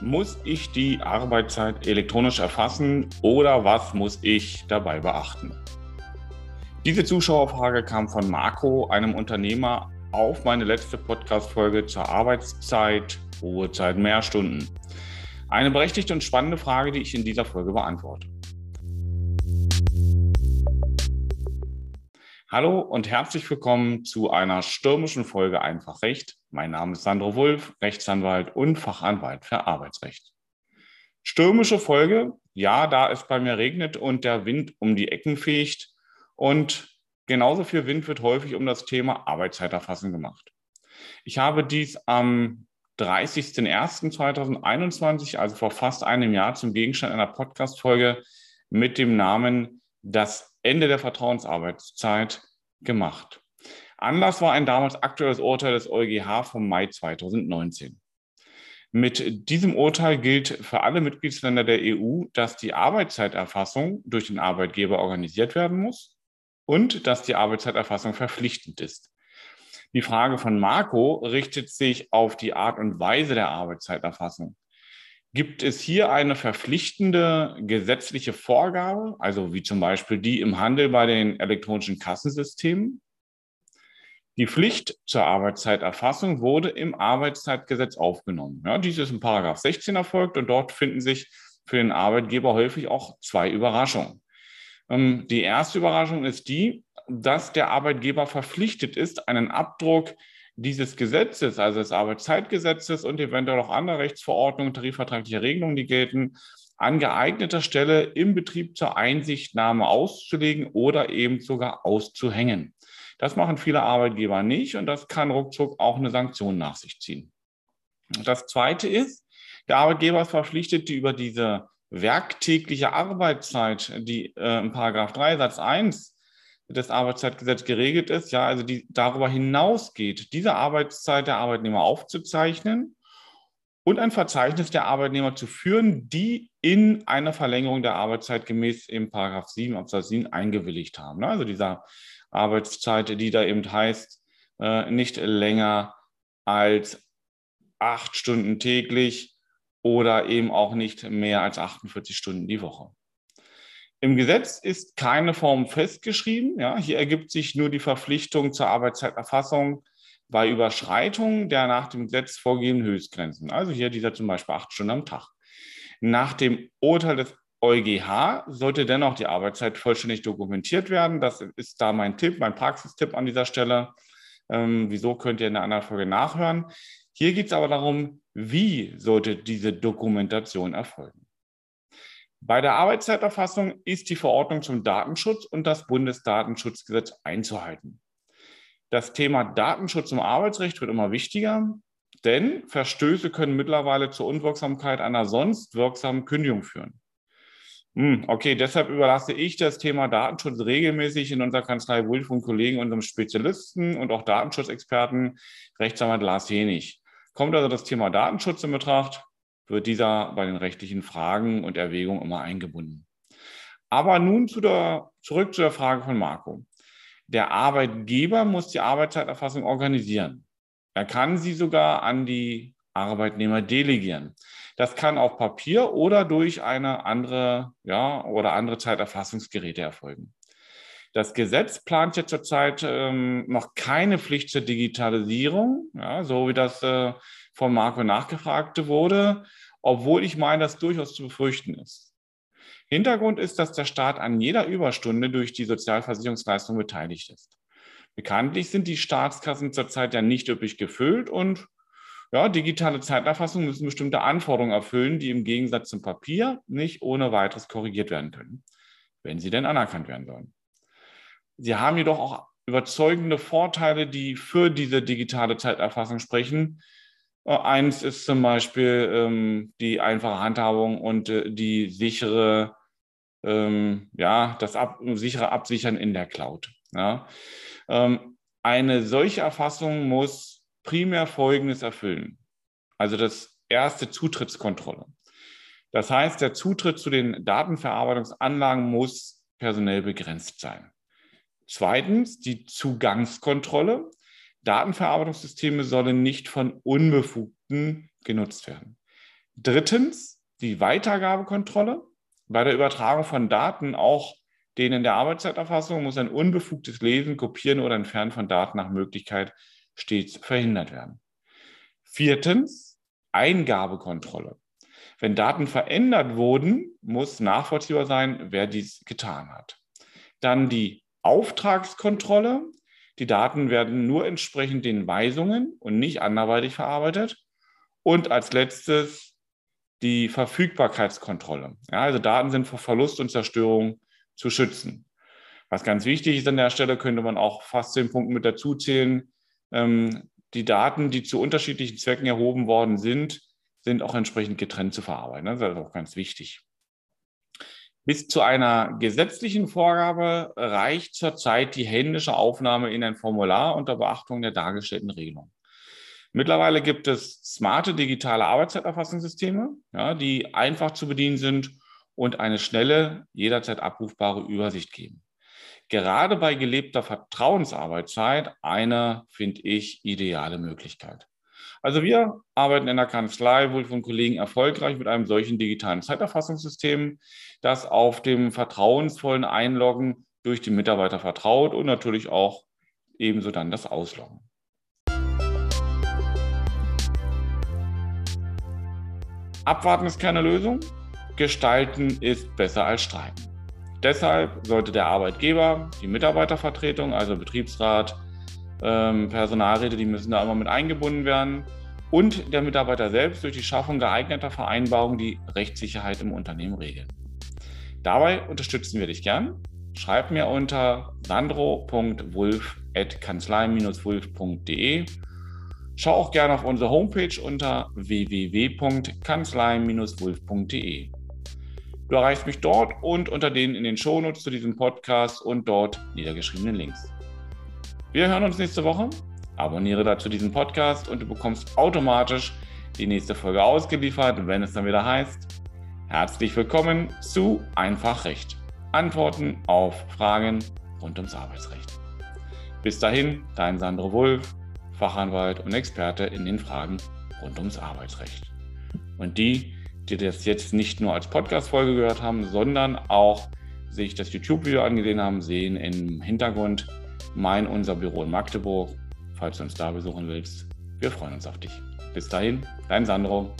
Muss ich die Arbeitszeit elektronisch erfassen oder was muss ich dabei beachten? Diese Zuschauerfrage kam von Marco, einem Unternehmer, auf meine letzte Podcast-Folge zur Arbeitszeit, Ruhezeit, mehr Stunden. Eine berechtigte und spannende Frage, die ich in dieser Folge beantworte. Hallo und herzlich willkommen zu einer stürmischen Folge Einfach Recht. Mein Name ist Sandro Wulff, Rechtsanwalt und Fachanwalt für Arbeitsrecht. Stürmische Folge, ja, da es bei mir regnet und der Wind um die Ecken fegt und genauso viel Wind wird häufig um das Thema Arbeitszeiterfassen gemacht. Ich habe dies am 30.01.2021, also vor fast einem Jahr, zum Gegenstand einer Podcast-Folge mit dem Namen Das Ende der Vertrauensarbeitszeit gemacht. Anlass war ein damals aktuelles Urteil des EuGH vom Mai 2019. Mit diesem Urteil gilt für alle Mitgliedsländer der EU, dass die Arbeitszeiterfassung durch den Arbeitgeber organisiert werden muss und dass die Arbeitszeiterfassung verpflichtend ist. Die Frage von Marco richtet sich auf die Art und Weise der Arbeitszeiterfassung. Gibt es hier eine verpflichtende gesetzliche Vorgabe, also wie zum Beispiel die im Handel bei den elektronischen Kassensystemen? Die Pflicht zur Arbeitszeiterfassung wurde im Arbeitszeitgesetz aufgenommen. Ja, dies ist in Paragraph 16 erfolgt und dort finden sich für den Arbeitgeber häufig auch zwei Überraschungen. Ähm, die erste Überraschung ist die, dass der Arbeitgeber verpflichtet ist, einen Abdruck dieses Gesetzes, also des Arbeitszeitgesetzes und eventuell auch andere Rechtsverordnungen, tarifvertragliche Regelungen, die gelten, an geeigneter Stelle im Betrieb zur Einsichtnahme auszulegen oder eben sogar auszuhängen. Das machen viele Arbeitgeber nicht und das kann ruckzuck auch eine Sanktion nach sich ziehen. Das Zweite ist, der Arbeitgeber ist verpflichtet, die über diese werktägliche Arbeitszeit, die äh, in Paragraph 3 Satz 1 des Arbeitszeitgesetzes geregelt ist, ja, also die darüber hinausgeht, diese Arbeitszeit der Arbeitnehmer aufzuzeichnen und ein Verzeichnis der Arbeitnehmer zu führen, die in eine Verlängerung der Arbeitszeit gemäß im Paragraph 7 Absatz 7 eingewilligt haben. Also dieser Arbeitszeit, die da eben heißt, äh, nicht länger als acht Stunden täglich oder eben auch nicht mehr als 48 Stunden die Woche. Im Gesetz ist keine Form festgeschrieben. Ja, hier ergibt sich nur die Verpflichtung zur Arbeitszeiterfassung bei Überschreitung der nach dem Gesetz vorgegebenen Höchstgrenzen. Also hier dieser zum Beispiel acht Stunden am Tag. Nach dem Urteil des EuGH sollte dennoch die Arbeitszeit vollständig dokumentiert werden. Das ist da mein Tipp, mein Praxistipp an dieser Stelle. Ähm, wieso könnt ihr in einer anderen Folge nachhören? Hier geht es aber darum, wie sollte diese Dokumentation erfolgen. Bei der Arbeitszeiterfassung ist die Verordnung zum Datenschutz und das Bundesdatenschutzgesetz einzuhalten. Das Thema Datenschutz im Arbeitsrecht wird immer wichtiger, denn Verstöße können mittlerweile zur Unwirksamkeit einer sonst wirksamen Kündigung führen. Hm, okay, deshalb überlasse ich das Thema Datenschutz regelmäßig in unserer Kanzlei Wulf und Kollegen, unserem Spezialisten und auch Datenschutzexperten, Rechtsanwalt Lars Henig. Kommt also das Thema Datenschutz in Betracht, wird dieser bei den rechtlichen Fragen und Erwägungen immer eingebunden. Aber nun zu der, zurück zu der Frage von Marco. Der Arbeitgeber muss die Arbeitszeiterfassung organisieren. Er kann sie sogar an die Arbeitnehmer delegieren. Das kann auf Papier oder durch eine andere, ja, oder andere Zeiterfassungsgeräte erfolgen. Das Gesetz plant ja zurzeit ähm, noch keine Pflicht zur Digitalisierung, ja, so wie das äh, von Marco nachgefragt wurde, obwohl ich meine, dass durchaus zu befürchten ist. Hintergrund ist, dass der Staat an jeder Überstunde durch die Sozialversicherungsleistung beteiligt ist. Bekanntlich sind die Staatskassen zurzeit ja nicht üppig gefüllt und ja, digitale Zeiterfassungen müssen bestimmte Anforderungen erfüllen, die im Gegensatz zum Papier nicht ohne weiteres korrigiert werden können, wenn sie denn anerkannt werden sollen. Sie haben jedoch auch überzeugende Vorteile, die für diese digitale Zeiterfassung sprechen. Äh, eins ist zum Beispiel ähm, die einfache Handhabung und äh, die sichere, ähm, ja, das ab, sichere Absichern in der Cloud. Ja. Ähm, eine solche Erfassung muss primär Folgendes erfüllen. Also das erste Zutrittskontrolle. Das heißt, der Zutritt zu den Datenverarbeitungsanlagen muss personell begrenzt sein. Zweitens die Zugangskontrolle. Datenverarbeitungssysteme sollen nicht von Unbefugten genutzt werden. Drittens die Weitergabekontrolle. Bei der Übertragung von Daten, auch denen der Arbeitszeiterfassung, muss ein unbefugtes Lesen, Kopieren oder Entfernen von Daten nach Möglichkeit stets verhindert werden. Viertens Eingabekontrolle. Wenn Daten verändert wurden, muss nachvollziehbar sein, wer dies getan hat. Dann die Auftragskontrolle. Die Daten werden nur entsprechend den Weisungen und nicht anderweitig verarbeitet. Und als letztes die Verfügbarkeitskontrolle. Ja, also Daten sind vor Verlust und Zerstörung zu schützen. Was ganz wichtig ist an der Stelle, könnte man auch fast zehn Punkte mit dazu zählen. Ähm, die Daten, die zu unterschiedlichen Zwecken erhoben worden sind, sind auch entsprechend getrennt zu verarbeiten. Das ist also auch ganz wichtig. Bis zu einer gesetzlichen Vorgabe reicht zurzeit die händische Aufnahme in ein Formular unter Beachtung der dargestellten Regelung. Mittlerweile gibt es smarte digitale Arbeitszeiterfassungssysteme, ja, die einfach zu bedienen sind und eine schnelle, jederzeit abrufbare Übersicht geben. Gerade bei gelebter Vertrauensarbeitszeit eine, finde ich, ideale Möglichkeit. Also wir arbeiten in der Kanzlei wohl von Kollegen erfolgreich mit einem solchen digitalen Zeiterfassungssystem, das auf dem vertrauensvollen Einloggen durch die Mitarbeiter vertraut und natürlich auch ebenso dann das Ausloggen. Abwarten ist keine Lösung. Gestalten ist besser als streiten. Deshalb sollte der Arbeitgeber, die Mitarbeitervertretung, also Betriebsrat, ähm, Personalräte, die müssen da immer mit eingebunden werden und der Mitarbeiter selbst durch die Schaffung geeigneter Vereinbarungen die Rechtssicherheit im Unternehmen regeln. Dabei unterstützen wir dich gern. Schreib mir unter sandro.wulf.kanzlei-wulf.de Schau auch gerne auf unsere Homepage unter www.kanzlei-wulf.de. Du erreichst mich dort und unter den in den Shownotes zu diesem Podcast und dort niedergeschriebenen Links. Wir hören uns nächste Woche. Abonniere dazu diesen Podcast und du bekommst automatisch die nächste Folge ausgeliefert, wenn es dann wieder heißt. Herzlich willkommen zu Einfach Recht. Antworten auf Fragen rund ums Arbeitsrecht. Bis dahin, dein Sandro Wulf Fachanwalt und Experte in den Fragen rund ums Arbeitsrecht. Und die, die das jetzt nicht nur als Podcast-Folge gehört haben, sondern auch sich das YouTube-Video angesehen haben, sehen im Hintergrund mein, unser Büro in Magdeburg. Falls du uns da besuchen willst, wir freuen uns auf dich. Bis dahin, dein Sandro.